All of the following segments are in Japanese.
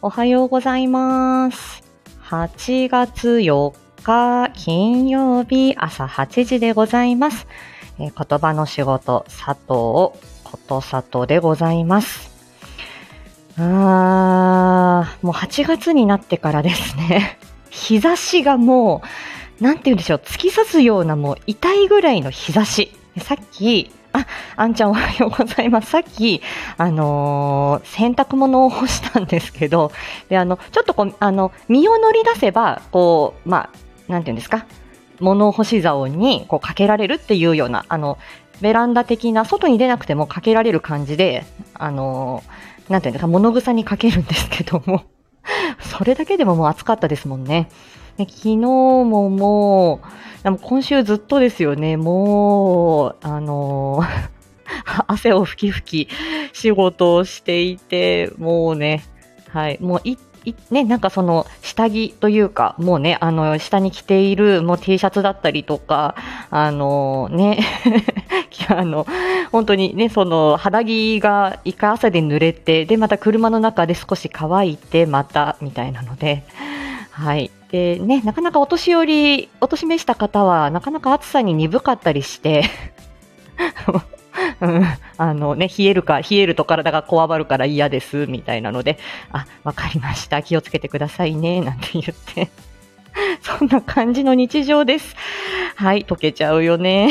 おはようございます。8月4日金曜日朝8時でございます。えー言葉の仕事、佐藤こと里でございます。あー、もう8月になってからですね、日差しがもう、なんて言うんでしょう、突き刺すようなもう痛いぐらいの日差し。さっき、あ、あんちゃんおはようございます。さっき、あのー洗濯物を干したんですけど、で、あの、ちょっとこう、あの、身を乗り出せば、こう、まあ、なんていうんですか、物干し竿にこうかけられるっていうような、あの、ベランダ的な、外に出なくてもかけられる感じで、あのーなんていうんですか、物草にかけるんですけども、それだけでももう暑かったですもんね。で昨日ももう、でも今週ずっとですよね、もう、あのー 汗を吹き吹き仕事をしていて、もうね、はい、もうい、いね、なんかその下着というか、もうね、あの、下に着ているもう T シャツだったりとか、あのね、あの、本当にね、その肌着が一回汗で濡れて、で、また車の中で少し乾いて、また、みたいなので、はい。で、ね、なかなかお年寄り、お年めした方は、なかなか暑さに鈍かったりして、うん、あのね、冷えるか、冷えると体がこわばるから嫌です、みたいなので、あ、わかりました、気をつけてくださいね、なんて言って。そんな感じの日常です。はい、溶けちゃうよね。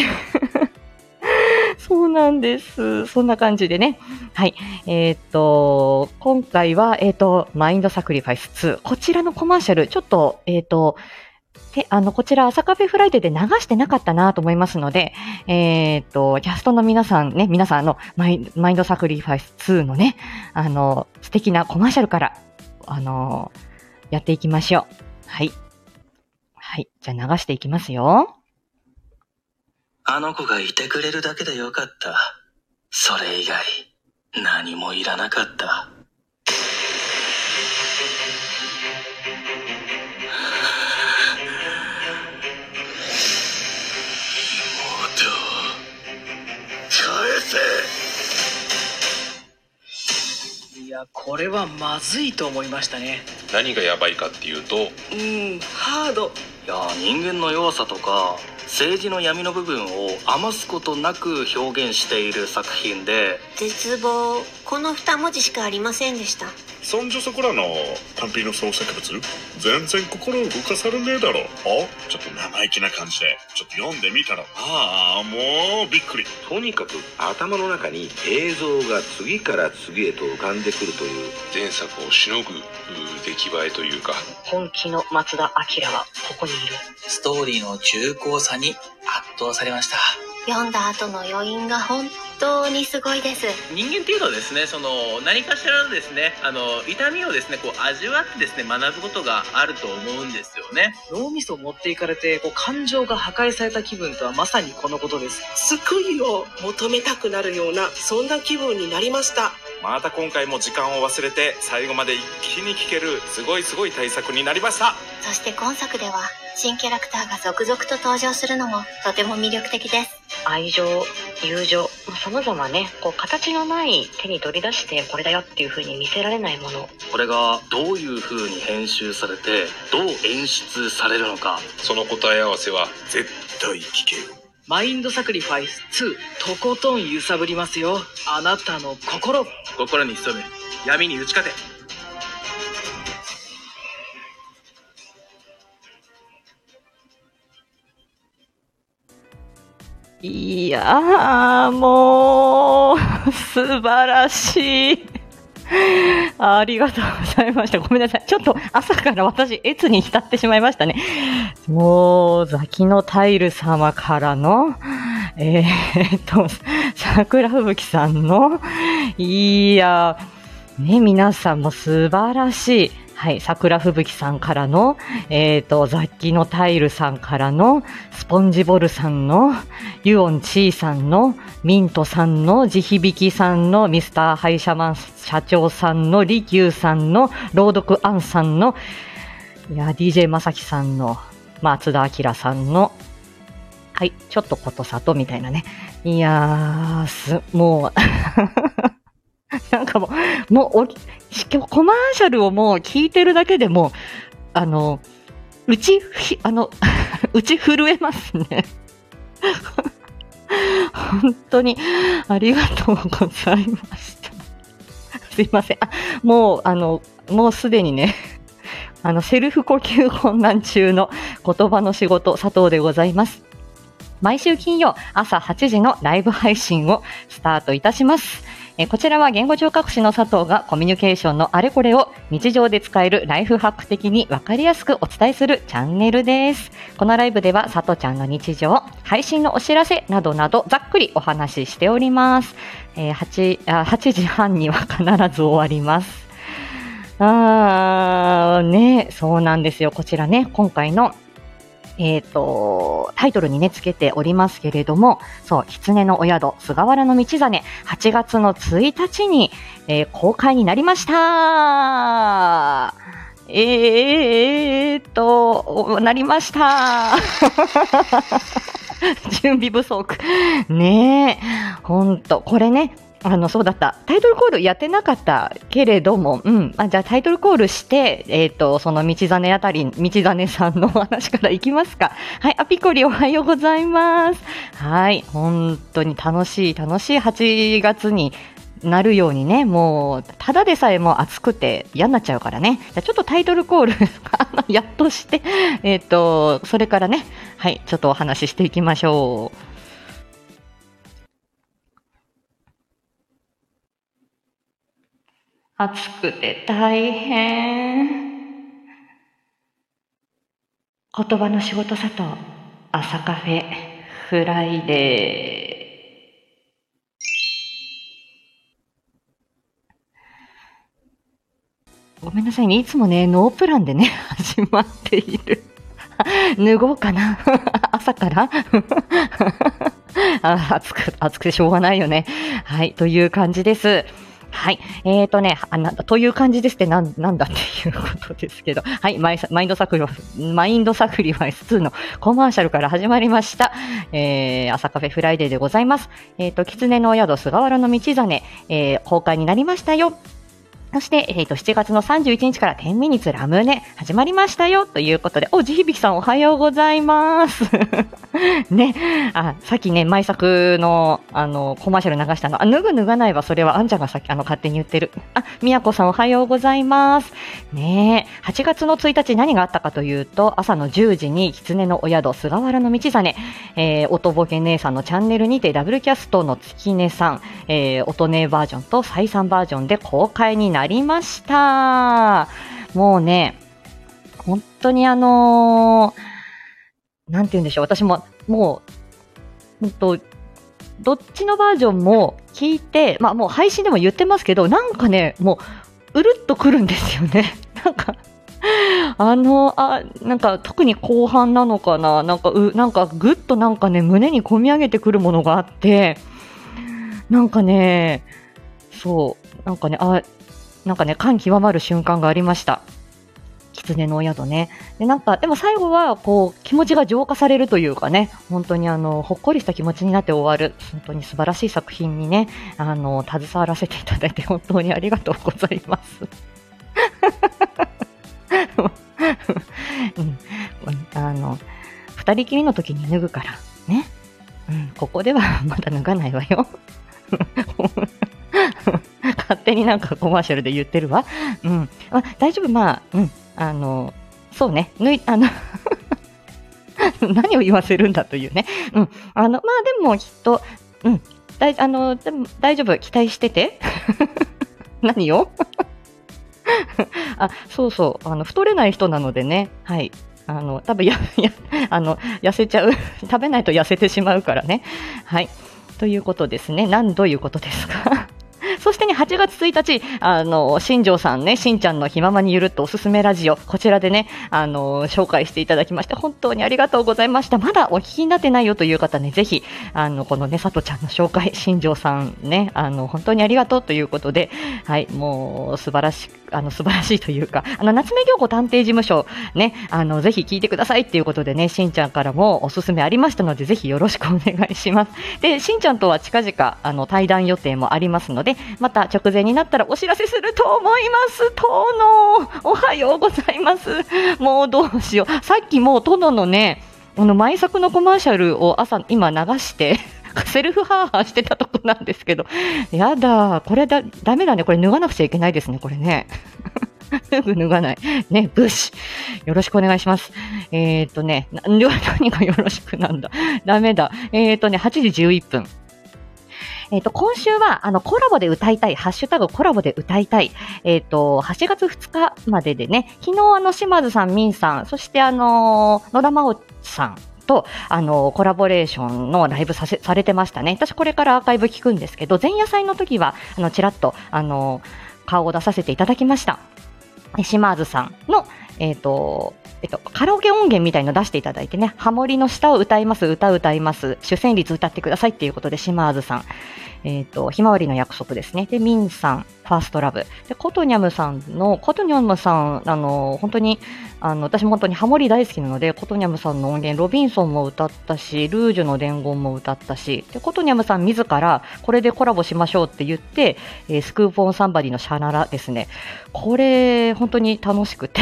そうなんです。そんな感じでね。はい。えっ、と、今回は、えっ、と、マインドサクリファイス2。こちらのコマーシャル、ちょっと、えっ、と、で、あの、こちら、朝カフェフライデーで流してなかったなと思いますので、えっ、と、キャストの皆さんね、皆さん、の、 My Mind Sacrifice 2のね、あの、素敵なコマーシャルから、あの、やっていきましょう。はい。はい。じゃあ流していきますよ。あの子がいてくれるだけでよかった。それ以外、何もいらなかった。妹返せいや、これはまずいと思いましたね。何がやばいかっていうとうん、ハード。いや人間の弱さとか政治の闇の部分を余すことなく表現している作品で。絶望。この2文字しかありませんでした。そんじょそこらの単品の創作物全然心動かされねえだろ。あちょっと生意気な感じで。ちょっと読んでみたら。ああもうびっくり。とにかく頭の中に映像が次から次へと浮かんでくるという前作をしのぐう出来栄えというか。本気の松田明はここにいる。ストーリーの重厚さに圧倒されました。読んだ後の余韻が本当にすごいです。人間っていうのはですねその何かしらのですねあの痛みをですねこう味わってですね学ぶことがあると思うんですよね。脳みそを持っていかれて、こう、感情が破壊された気分とはまさにこのことです。救いを求めたくなるようなそんな気分になりました。また今回も時間を忘れて最後まで一気に聴けるすごいすごい大作になりました。そして今作では新キャラクターが続々と登場するのもとても魅力的です愛情、友情、様々ね、こう形のない手に取り出してこれだよっていう風に見せられないもの。これがどういう風に編集されてどう演出されるのかその答え合わせは絶対聞けよマインドサクリファイス2、とことん揺さぶりますよ。あなたの心。心に潜む闇に打ち勝ていやー、もう、素晴らしい。ありがとうございました。ごめんなさい。ちょっと朝から私、越に浸ってしまいましたね。もう、ザキのタイル様からの、えー、っ と、桜吹雪さんの、いや、ね、皆さんも素晴らしい。はい、桜吹雪さんからの、えっ、と、雑記のタイルさんからの、スポンジボルさんの、ユオンチーさんの、ミントさんの、地響さんの、ミスターハイシャマン社長さんの、リキューさんの、朗読アンさんの、いや、DJ まさきさんの、松田明さんの、はい、ちょっとことさとみたいなね。いやー、す、もう、なんかもう、もうお、コマーシャルをもう聞いてるだけでも、あの、うち、あの、うち震えますね。本当にありがとうございました。すいません。あもう、あの、もうすでにね、あの、セルフ呼吸困難中の言葉の仕事、佐藤でございます。毎週金曜朝8時のライブ配信をスタートいたします。えこちらは言語聴覚士の佐藤がコミュニケーションのあれこれを日常で使えるライフハック的にわかりやすくお伝えするチャンネルです。このライブでは佐藤ちゃんの日常、配信のお知らせなどなどざっくりお話ししております。えー 8, あ8時半には必ず終わります。あーね、そうなんですよ。こちらね、今回のえっ、と、タイトルにね、つけておりますけれども、そう、狐のお宿、菅原道真、8月の1日に、えー公開になりましたえーっと、なりました 準備不足。ねえ、ほんと、これね、あの、そうだった。タイトルコールやってなかったけれども、うん。あじゃあタイトルコールして、えっ、と、その道真あたり、道真さんのお話からいきますか。はい、アピコリおはようございます。はい、本当に楽しい、楽しい8月になるようにね、もう、ただでさえも暑くて嫌になっちゃうからね。じゃちょっとタイトルコール、あのやっとして、えっ、と、それからね、はい、ちょっとお話ししていきましょう。暑くて大変。言葉の仕事里、朝カフェ、フライデー。ごめんなさいね。いつもね、ノープランでね、始まっている。脱ごうかな 朝からあ暑く、暑くてしょうがないよね。はい、という感じです。はい。えーとね、あなという感じですってなんなんだっていうことですけど、はい、 My Mind Sacrifice、Mind Sacrifice 2のコマーシャルから始まりました。えー、朝カフェフライデーでございます。えーと、きつねのお宿、菅原の道真、えー、公開になりましたよ。そして、えー、と7月の31日から10ミニッツラムネ始まりましたよということで、お、地響さんおはようございます。ね、あ、さっきね、前作の、あの、コマーシャル流したの、あ、脱ぐ脱がないは、それはあんちゃんがさっき、あの、勝手に言ってる。あ、みやこさんおはようございます。ね8月の1日何があったかというと、朝の10時に、狐のお宿、菅原道真、えー、音ボケ姉さんのチャンネルにて、ダブルキャストの月音さん、えー、音姉バージョンと再三バージョンで公開になりました。もうね、本当にあのーなんて言うんでしょう、私も、もう、ほんと、どっちのバージョンも聞いて、まあもう配信でも言ってますけど、なんかね、もう、うるっとくるんですよね。なんか、あの、あ、なんか特に後半なのかな、なんか、う、なんかぐっとなんかね、胸に込み上げてくるものがあって、なんかね、そう、なんかね、あ、なんかね、感極まる瞬間がありました。狐のお宿ね。で、なんか、でも最後は、こう、気持ちが浄化されるというかね、本当にあの、ほっこりした気持ちになって終わる、本当に素晴らしい作品にね、あの、携わらせていただいて本当にありがとうございます。うん、あの、二人きりの時に脱ぐから、ね。うん、ここではまだ脱がないわよ。勝手になんかコマーシャルで言ってるわ。うん。あ大丈夫、まあ、うん。あの、そうね。脱い、あの、何を言わせるんだというね。うん。あの、まあでもきっと、うん。だい、あの、でも大丈夫。期待してて。何を？あ、そうそう。あの、太れない人なのでね。はい。あの、多分や、や、あの、痩せちゃう。食べないと痩せてしまうからね。はい。ということですね。何どういうことですか？そしてね、8月1日、あの、新庄さんね、しんちゃんのひままにゆるっとおすすめラジオ、こちらでね、あの、紹介していただきまして、本当にありがとうございました。まだお聞きになってないよという方ね、ぜひ、あの、このね、さとちゃんの紹介、新庄さんね、あの、本当にありがとうということで、はい、もう、素晴らしく、あの、素晴らしいというか、あの、夏目京子探偵事務所、ね、あの、ぜひ聞いてくださいっていうことでね、しんちゃんからもおすすめありましたので、ぜひよろしくお願いします。で、しんちゃんとは近々、あの、対談予定もありますので、また直前になったらお知らせすると思います。殿、おはようございます。もうどうしよう。さっきもう殿のね、あの、毎作のコマーシャルを朝、今流して、セルフハーハーしてたとこなんですけど、やだ、これだ、ダメだね。これ脱がなくちゃいけないですね、これね。すぐ脱がない。ね、ブッシュ。よろしくお願いします。えーっとね、何がよろしくなんだ。ダメだ。えーとね、8時11分。えっ、と、今週は、あの、コラボで歌いたい、ハッシュタグコラボで歌いたい、えっ、と、8月2日まででね、昨日、あの、島津さん、ミンさん、そして、あの野田真央さん、と、あの、コラボレーションのライブさせ、されてましたね。私これからアーカイブ聞くんですけど、前夜祭の時は、あの、ちらっと、あの、顔を出させていただきました。島津さんの、えっ、と、えっと、カラオケ音源みたいの出していただいてね、ハモリの下を歌います、歌歌います、主旋律歌ってくださいっていうことで、シマーズさん、えっ、と、ひまわりの約束ですね。で、ミンさん、ファーストラブ。で、コトニャムさんの、コトニャムさん、あの、本当に、あの、私も本当にハモリ大好きなので、コトニャムさんの音源、ロビンソンも歌ったし、ルージュの伝言も歌ったし、で、コトニャムさん自ら、これでコラボしましょうって言って、えースクープオンサンバディのシャナラですね。これ、本当に楽しくて。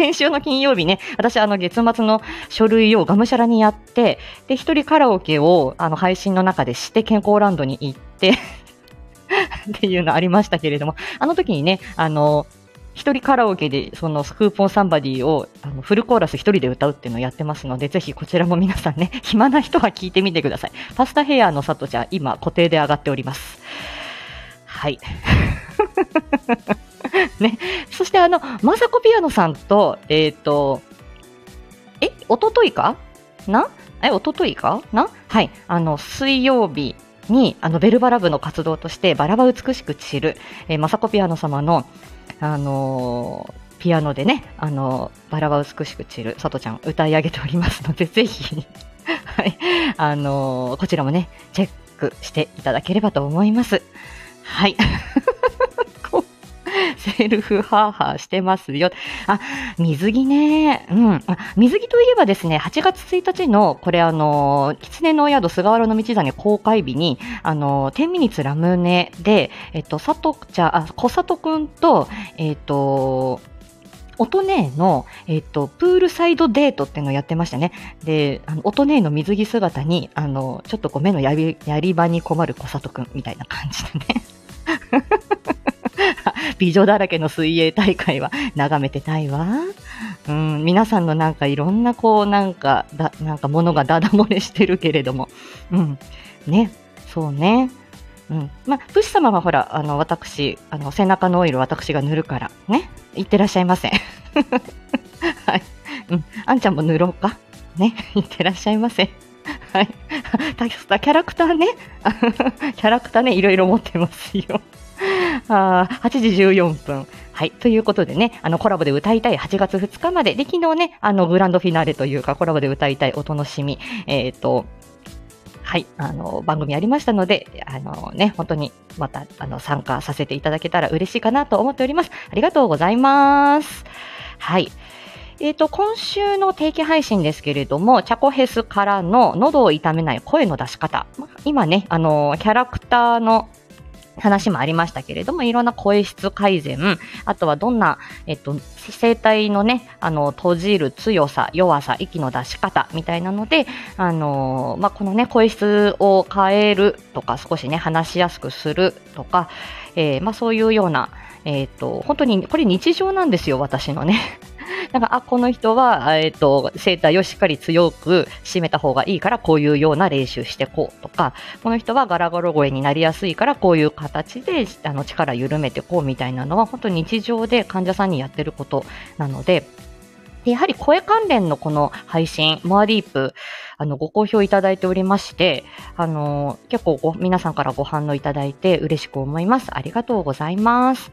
先週の金曜日ね、私、あの、月末の書類をがむしゃらにやって、で、一人カラオケを、あの、配信の中でして、健康ランドに行って、っていうのありましたけれども、あの時にね、あの、一人カラオケで、そのスクーポンサンバディをあのフルコーラス一人で歌うっていうのをやってますので、ぜひこちらも皆さんね、暇な人は聞いてみてください。パスタヘアの佐藤ちゃん、今固定で上がっております。はい。ね。そしてあの、まさこピアノさんと、えっ、と、え、おとといか？な？え、おとといか？な？はい。あの、水曜日に、あの、ベルバラ部の活動として、バラは美しく散る、えー、まさこピアノ様の、あのーピアノでね、あのバラは美しく散る、さとちゃん歌い上げておりますので、ぜひ、はい。あのーこちらもね、チェックしていただければと思います。はい。セルフハーハーしてますよ。あ、水着ね。うん。水着といえばですね、8月1日の、これあの、狐の宿菅原の道真公開日に、あの、10ミニッツラムネで、えっと、佐藤ちゃん、あ、小里くんと、えっと、音姉の、えっと、プールサイドデートっていうのをやってましたね。で、あの、音姉の水着姿に、あの、ちょっとこう目のやり、やり場に困る小里くんみたいな感じでね。美女だらけの水泳大会は眺めてたいわ。うん、皆さんのなんかいろんなこうなんか、だ、なんかものがダダ漏れしてるけれども。うん。ね。そうね。うん。まあ、武士様はほら、あの、私、あの、背中のオイル私が塗るから、ね。いってらっしゃいませ。はい。うん。あんちゃんも塗ろうか。ね。いってらっしゃいませ。はい。たキャラクターね。キャラクターね、いろいろ持ってますよ。あー8時14分。はい。ということでね、あの、コラボで歌いたい8月2日まで、で、昨日ね、あの、グランドフィナーレというか、コラボで歌いたいお楽しみ、えっ、と、はい、あの、番組ありましたので、あのね、本当にまた、あの、参加させていただけたら嬉しいかなと思っております。ありがとうございます。はい。えっ、と、今週の定期配信ですけれども、チャコヘスからの喉を痛めない声の出し方。ま今ね、あの、キャラクターの話もありましたけれども、いろんな声質改善、あとはどんな、えっと、声帯のね、あの、閉じる強さ、弱さ、息の出し方みたいなので、あの、まあ、このね、声質を変えるとか、少しね、話しやすくするとか、えーまあ、そういうような、えっ、と、本当に、これ日常なんですよ、私のね。なんか、あ、この人は、えっ、と、声帯をしっかり強く締めた方がいいから、こういうような練習してこうとか、この人はガラガラ声になりやすいから、こういう形で、あの、力緩めてこうみたいなのは、本当に日常で患者さんにやってることなので、でやはり声関連のこの配信、モアディープ、あの、ご好評いただいておりまして、あの、結構ご、皆さんからご反応いただいて嬉しく思います。ありがとうございます。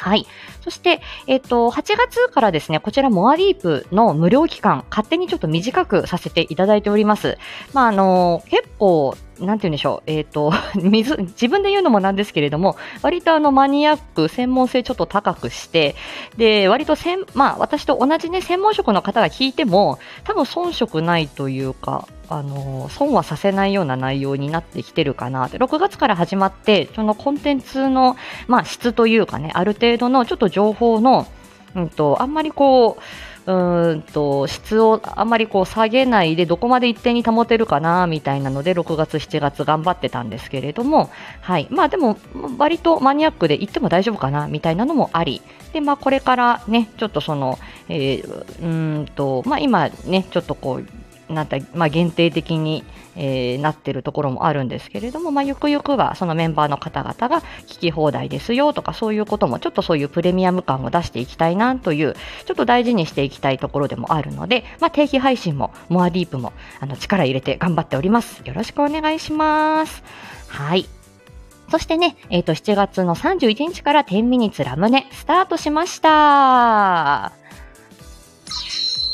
はい。そして、えっ、と、8月からですね、こちらモアディープの無料期間、勝手にちょっと短くさせていただいております。まあ、あの、結構、なんて言うんでしょう、えっ、と、水、自分で言うのもなんですけれども、割とあのマニアック、専門性ちょっと高くして、で、割と専、まあ私と同じね、専門職の方が聞いても、多分遜色ないというか、あの、損はさせないような内容になってきてるかなって。6月から始まって、そのコンテンツの、まあ質というかね、ある程度のちょっと情報の、うんと、あんまりこう、うんと質をあまりこう下げないでどこまで一定に保てるかなみたいなので6月、7月頑張ってたんですけれども、はい、まあでも割とマニアックで行っても大丈夫かなみたいなのもあり、でまあこれからねちょっとその、えうんとまあ今ねちょっとこうなんま、限定的に、えーなってるところもあるんですけれども、まあ、ゆくゆくはそのメンバーの方々が聞き放題ですよとかそういうこともちょっとそういうプレミアム感を出していきたいなというちょっと大事にしていきたいところでもあるので、まあ、定期配信もモアディープもあの力入れて頑張っております。よろしくお願いします。はい。そしてね、えっ、と、7月の31日から10ミニツラムネスタートしました。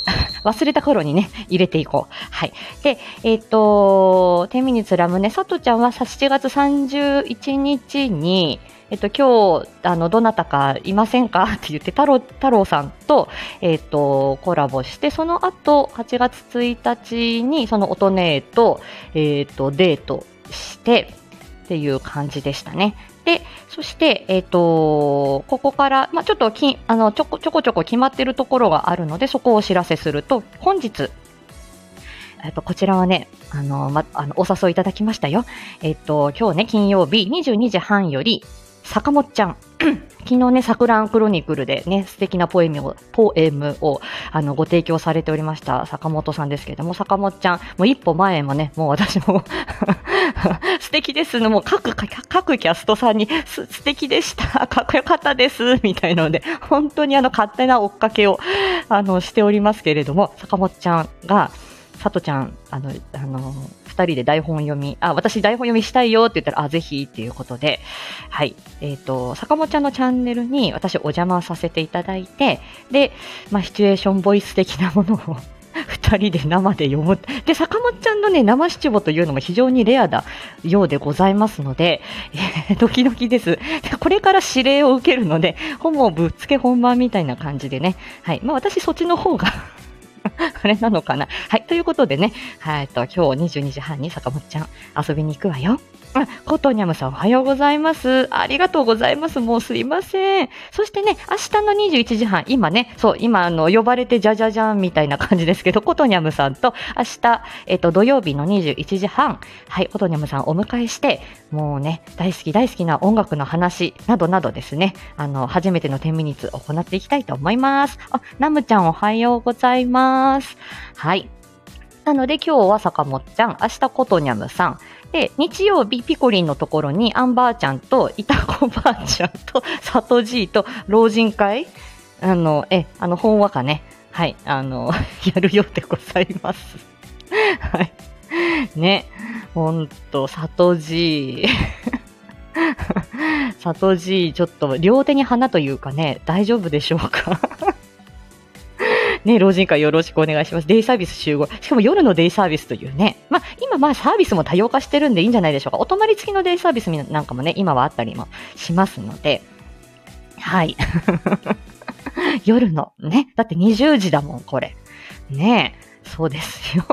忘れた頃にね、入れていこう。はい。で、えっ、と、10ミニツラムネ、さとちゃんはさ7月31日に、えっ、と、今日、あの、どなたかいませんか？って言って、太郎、太郎さんと、えっ、と、コラボして、その後、8月1日に、その音姉と、えっ、と、デートして、っていう感じでしたね。で、そして、えっ、と、ここから、まあ、ちょっとき、あの、ちょこちょこちょこ決まってるところがあるので、そこをお知らせすると、本日、えっと、こちらはね、あの、ま、あの、お誘いいただきましたよ。えっと、今日ね、金曜日22時半より、坂本ちゃん。昨日ね、サクランクロニクルでね、素敵なポエムを、ポエムを、あの、ご提供されておりました坂本さんですけれども、坂本ちゃん、もう一歩前もね、もう私も 素敵ですの、もう各、各キャストさんに、す素敵でした、かっこよかったです、みたいなので、本当にあの、勝手な追っかけを、あの、しておりますけれども、坂本ちゃんが、さとちゃん、あの、あの、二人で台本読み、あ、私台本読みしたいよって言ったら、あ、ぜひっていうことで、はい。えっ、と、坂本ちゃんのチャンネルに私お邪魔させていただいて、で、まあ、シチュエーションボイス的なものを 二人で生で読む。で、坂本ちゃんのね、生七五というのも非常にレアなようでございますので、えー ドキドキです。これから指令を受けるので、ほぼぶっつけ本番みたいな感じでね。はい。まあ、私そっちの方が これなのかな？はい。ということでね、はい。と、今日22時半に坂本ちゃん遊びに行くわよ。あ、コトニャムさんおはようございます。ありがとうございます。もうすいません。そしてね、明日の21時半、今ね、そう、今、あの、呼ばれてじゃじゃじゃんみたいな感じですけど、コトニャムさんと明日、えっと、土曜日の21時半、はい、コトニャムさんお迎えして、もうね、大好き大好きな音楽の話などなどですね、あの、初めての10ミニッツ行っていきたいと思います。あ、ナムちゃんおはようございます。はい。なので今日は坂本ちゃん、明日コトニャムさん、で、日曜日ピコリンのところにアンバーちゃんとイタコばあちゃんと サトジーと老人会？あの、え、あの、本話かね。はい、あの、やるようでございます。はい。ね、ほんと、サトジー。サトジー、ちょっと両手に花というかね、大丈夫でしょうか？ね、老人会よろしくお願いします。デイサービス集合。しかも夜のデイサービスというね。まあ、今まあサービスも多様化してるんでいいんじゃないでしょうか。お泊まり付きのデイサービスなんかもね、今はあったりもしますので。はい。夜のね。だって20時だもん、これ。ねえ。そうですよ。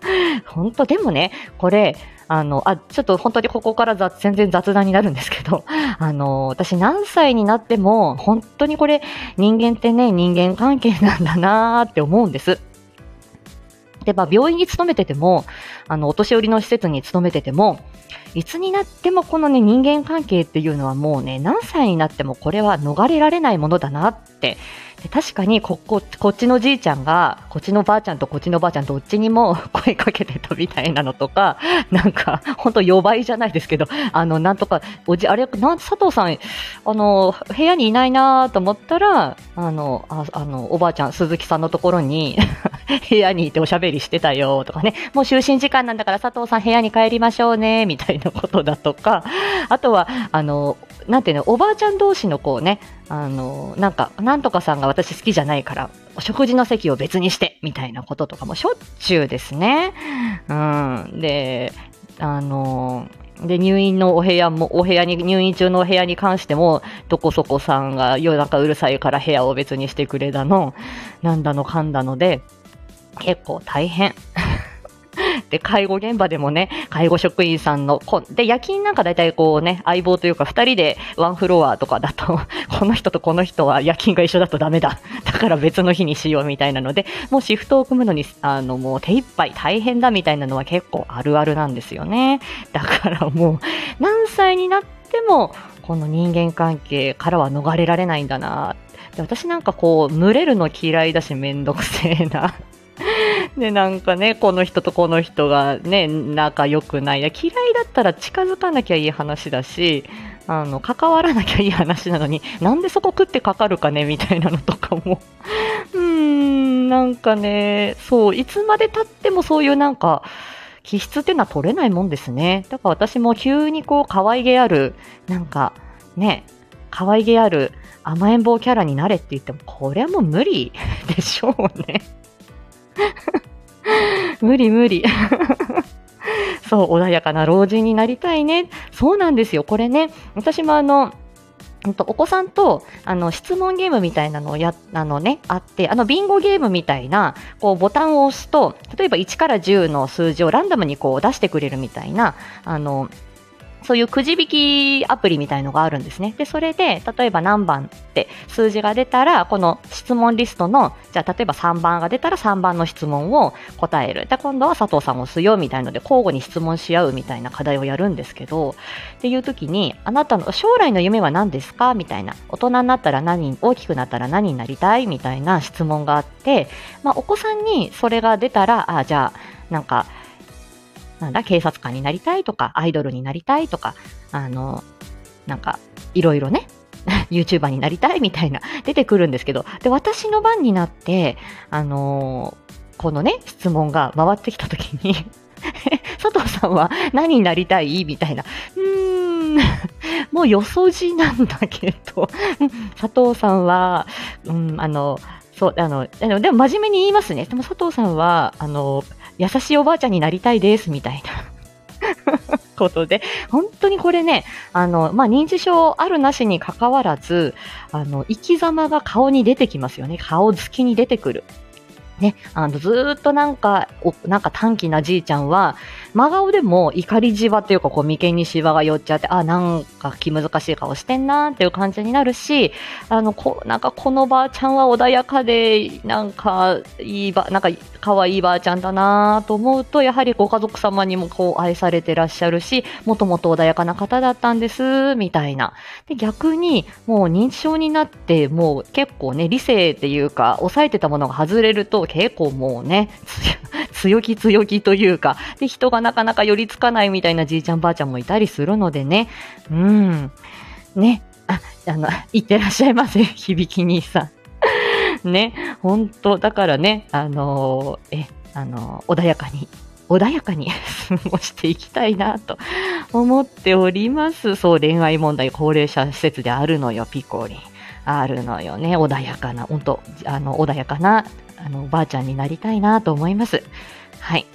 本当でもね、これ、あの、あ、ちょっと本当にここから雑、全然雑談になるんですけど、あの、私何歳になっても、本当にこれ、人間ってね、人間関係なんだなーって思うんです。で、まあ、病院に勤めてても、あの、お年寄りの施設に勤めてても、いつになってもこのね、人間関係っていうのはもうね、何歳になってもこれは逃れられないものだなって。で確かにこ、こ、こっちのじいちゃんが、こっちのばあちゃんとこっちのばあちゃんどっちにも 声かけてたみたいなのとか、なんか、ほんと予売じゃないですけど、あの、なんとか、おじ、あれ、なん、佐藤さん、あの、部屋にいないなと思ったら、あの、ああの、おばあちゃん、鈴木さんのところに、部屋にいておしゃべりしてたよとかね、もう就寝時間なんだから佐藤さん部屋に帰りましょうね、みたいなことだとか、あとは、あの、なんていうの、おばあちゃん同士のこうね、あの、なんか、なんとかさんが私好きじゃないから、お食事の席を別にして、みたいなこととかもしょっちゅうですね。うん。で、あので、入院のお部屋も、お部屋に、入院中のお部屋に関しても、どこそこさんが夜中うるさいから部屋を別にしてくれだの、なんだのかんだので、結構大変。で、介護現場でもね、介護職員さんの、こで、夜勤なんか大体こうね、相棒というか二人でワンフロアとかだと、この人とこの人は夜勤が一緒だとダメだ。だから別の日にしようみたいなので、もうシフトを組むのに、あの、もう手一杯大変だみたいなのは結構あるあるなんですよね。だからもう、何歳になっても、この人間関係からは逃れられないんだな。で私なんかこう、群れるの嫌いだしめんどくせえな。で、なんかね、この人とこの人がね、仲良くない。嫌いだったら近づかなきゃいい話だし、あの、関わらなきゃいい話なのに、なんでそこ食ってかかるかね、みたいなのとかも。うーん、なんかね、そう、いつまで経ってもそういうなんか、気質っていうのは取れないもんですね。だから私も急にこう、可愛げある、なんか、ね、可愛げある甘えん坊キャラになれって言っても、これはもう無理でしょうね。無理無理。そう、穏やかな老人になりたいね。そうなんですよ。これね、私もあの、お子さんとあの質問ゲームみたいなのをやあの、ね、あってあのビンゴゲームみたいなこうボタンを押すと例えば1から10の数字をランダムにこう出してくれるみたいなあのそういうくじ引きアプリみたいのがあるんですね。で、それで、例えば何番って数字が出たら、この質問リストの、じゃあ例えば3番が出たら3番の質問を答える。で、今度は佐藤さんを押すよみたいので、交互に質問し合うみたいな課題をやるんですけど、っていう時に、あなたの将来の夢は何ですかみたいな。大人になったら何、大きくなったら何になりたいみたいな質問があって、まあ、お子さんにそれが出たら、ああ、じゃあ、なんか、なんだ、警察官になりたいとか、アイドルになりたいとか、あの、なんか、いろいろね、YouTuber になりたいみたいな、出てくるんですけど、で、私の番になって、あのこのね、質問が回ってきたときに 佐藤さんは何になりたいみたいな。うーん、もうよそじなんだけど、佐藤さんは、うん、あの、そう、あの、でも真面目に言いますね。でも佐藤さんは、あの、優しいおばあちゃんになりたいです、みたいな ことで、本当にこれね、あの、まあ、認知症あるなしにかかわらず、あの、生き様が顔に出てきますよね。顔つきに出てくる。ね、あの、ずっとなんか、なんか短気なじいちゃんは、真顔でも怒りじわっていうか、こう、眉間にしわが寄っちゃって、あ、なんか気難しい顔してんなっていう感じになるし、あの、こ、なんかこのばあちゃんは穏やかで、なんか、いいば、なんか、可愛いばあちゃんだなと思うと、やはりご家族様にもこう愛されてらっしゃるし、もともと穏やかな方だったんです、みたいな。で、逆に、もう認知症になって、もう結構ね、理性っていうか、抑えてたものが外れると、結構もうね、強気強気というか、で、人がなかなか寄りつかないみたいなじいちゃんばあちゃんもいたりするのでね、うん、ね、あ、あの、いってらっしゃいませ、響き兄さん。ね、本当だからね、あのー、え、あのー、穏やかに、穏やかに過ごしていきたいなと思っております。そう、恋愛問題、高齢者施設であるのよ、ピコリン。あるのよね。穏やかな、本当あの、穏やかなあの、おばあちゃんになりたいなと思います。はい。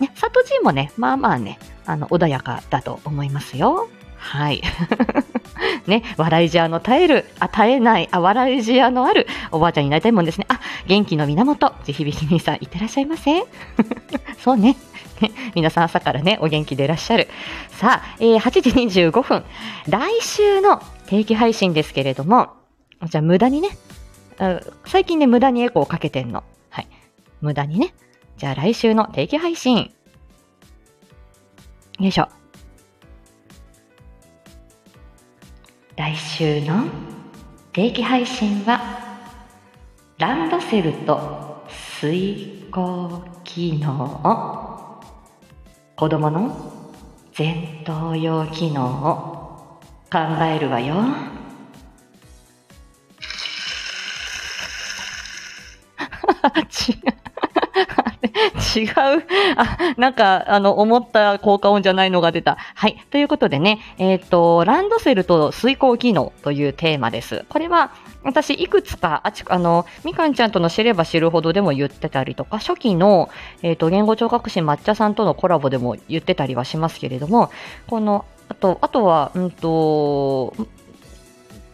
ね、サトジンもね、まあまあね、あの、穏やかだと思いますよ。はい。ね、笑いじゃの絶える、あ、絶えない、あ、笑いじゃのあるおばあちゃんになりたいもんですね。あ、元気の源、ぜひびき兄さん、いってらっしゃいませ。そうね。ね、皆さん朝からね、お元気でいらっしゃる。さあ、えー、8時25分。来週の定期配信ですけれども、じゃあ無駄にね、最近ね、無駄にエコーかけてんの。はい。無駄にね。じゃあ来週の定期配信。よいしょ。来週の定期配信は、ランドセルと水耕機能。子供の前頭葉機能を考えるわよ。違う。違う。あ、なんか、あの、思った効果音じゃないのが出た。はい。ということでね、えっ、と、ランドセルと遂行機能というテーマです。これは、私、いくつか、あち、あの、みかんちゃんとの知れば知るほどでも言ってたりとか、初期の、えっ、と、言語聴覚士抹茶さんとのコラボでも言ってたりはしますけれども、この、あと、あとは、うんと、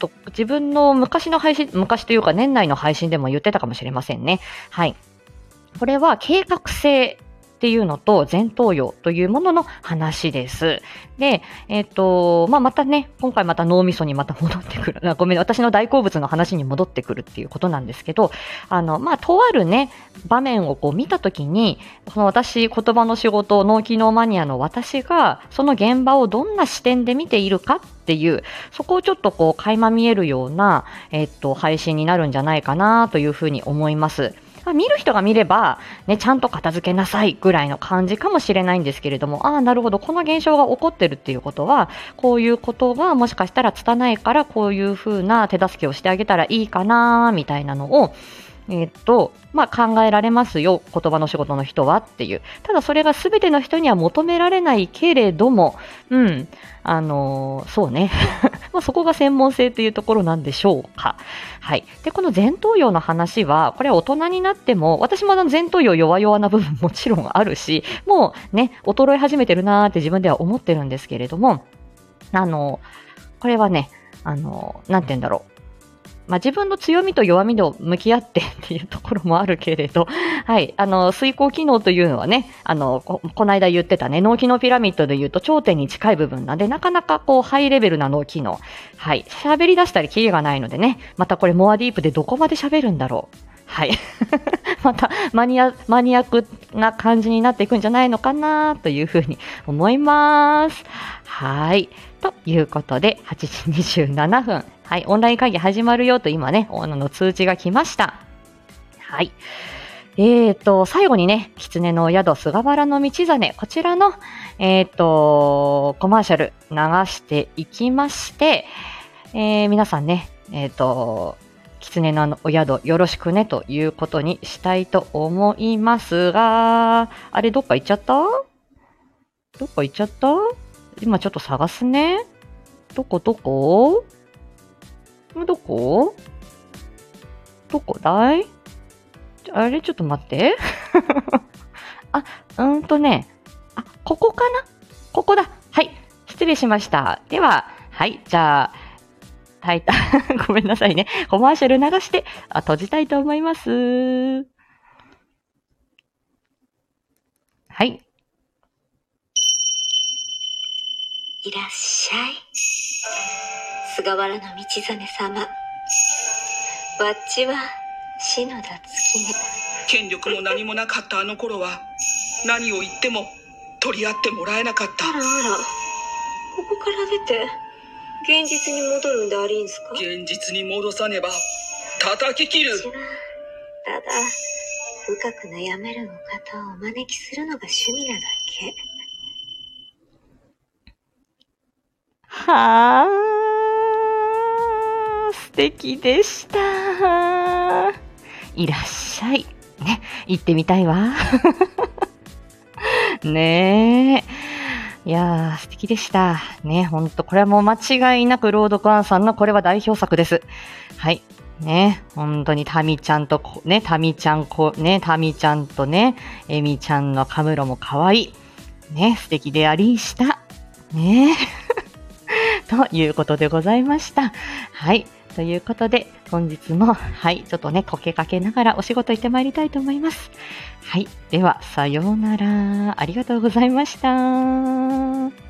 と自分の昔の配信、昔というか年内の配信でも言ってたかもしれませんね。はい。これは計画性っていうのと前頭葉というものの話です。で、えっ、と、まあ、またね、今回また脳みそにまた戻ってくる。ごめん、私の大好物の話に戻ってくるっていうことなんですけど、あの、まあ、とあるね、場面をこう見たときに、その私、言葉の仕事、脳機能マニアの私が、その現場をどんな視点で見ているかっっていう、そこをちょっとこう、垣間見えるような、えっ、と、配信になるんじゃないかなというふうに思います。ま見る人が見れば、ね、ちゃんと片付けなさいぐらいの感じかもしれないんですけれども、ああ、なるほど、この現象が起こってるっていうことは、こういうことがもしかしたら拙いから、こういう風な手助けをしてあげたらいいかな、みたいなのを、えっと、まあ、考えられますよ、言葉の仕事の人はっていう。ただそれが全ての人には求められないけれども、うん、あのーそうね。まあそこが専門性というところなんでしょうか。はい。で、この前頭葉の話は、これは大人になっても、私もあの前頭葉弱々な部分もちろんあるし、もうね、衰え始めてるなーって自分では思ってるんですけれども、あの、これはね、あの、なんて言うんだろう。まあ、自分の強みと弱みと向き合ってっていうところもあるけれど、はい、あの、遂行機能というのはね、あの、こ、この間言ってたね、脳機能ピラミッドで言うと頂点に近い部分なんで、なかなかこう、ハイレベルな脳機能。はい、喋り出したりキリがないのでね、またこれモアディープでどこまで喋るんだろう。はい。また、マニア、マニアックな感じになっていくんじゃないのかなというふうに思います。はい。ということで、8時27分。はい。オンライン会議始まるよと今ね、あの通知が来ました。はい。えーと、最後にね、狐の宿、菅原の道真、こちらの、えーと、コマーシャル流していきまして、えー皆さんね、えーと、狐のお宿よろしくねということにしたいと思いますが、あれどっか行っちゃった？どっか行っちゃった？今ちょっと探すね。どこ？どこ？どこ？どこだい？あれ？ちょっと待って。あ、うんとね。あ、ここかな？ここだ。はい。失礼しました。では、はい。じゃあ、タイタ、ごめんなさいね。コマーシャル流して、あ閉じたいと思います。はい。いらっしゃい。菅原道真様。わっちは篠田月音。権力も何もなかったあの頃は何を言っても取り合ってもらえなかったあらあら、ここから出て、現実に戻るんでありんすか？現実に戻さねば叩き切るただ、深く悩めるお方をお招きするのが趣味なだけ。はあ、素敵でした。いらっしゃい。ね、行ってみたいわ。ねえ。いやー、素敵でした。ね、ほんと、これはもう間違いなくロードクアンさんのこれは代表作です。はい。ね、本当にタミちゃんと、ね、タミちゃんこ、ね、タミちゃんとね、エミちゃんのカムロも可愛い。ね、素敵でありした。ねということでございました。はい。ということで、本日も、はい、ちょっとね、こけかけながらお仕事行ってまいりたいと思います。はい。では、さようなら。ありがとうございました。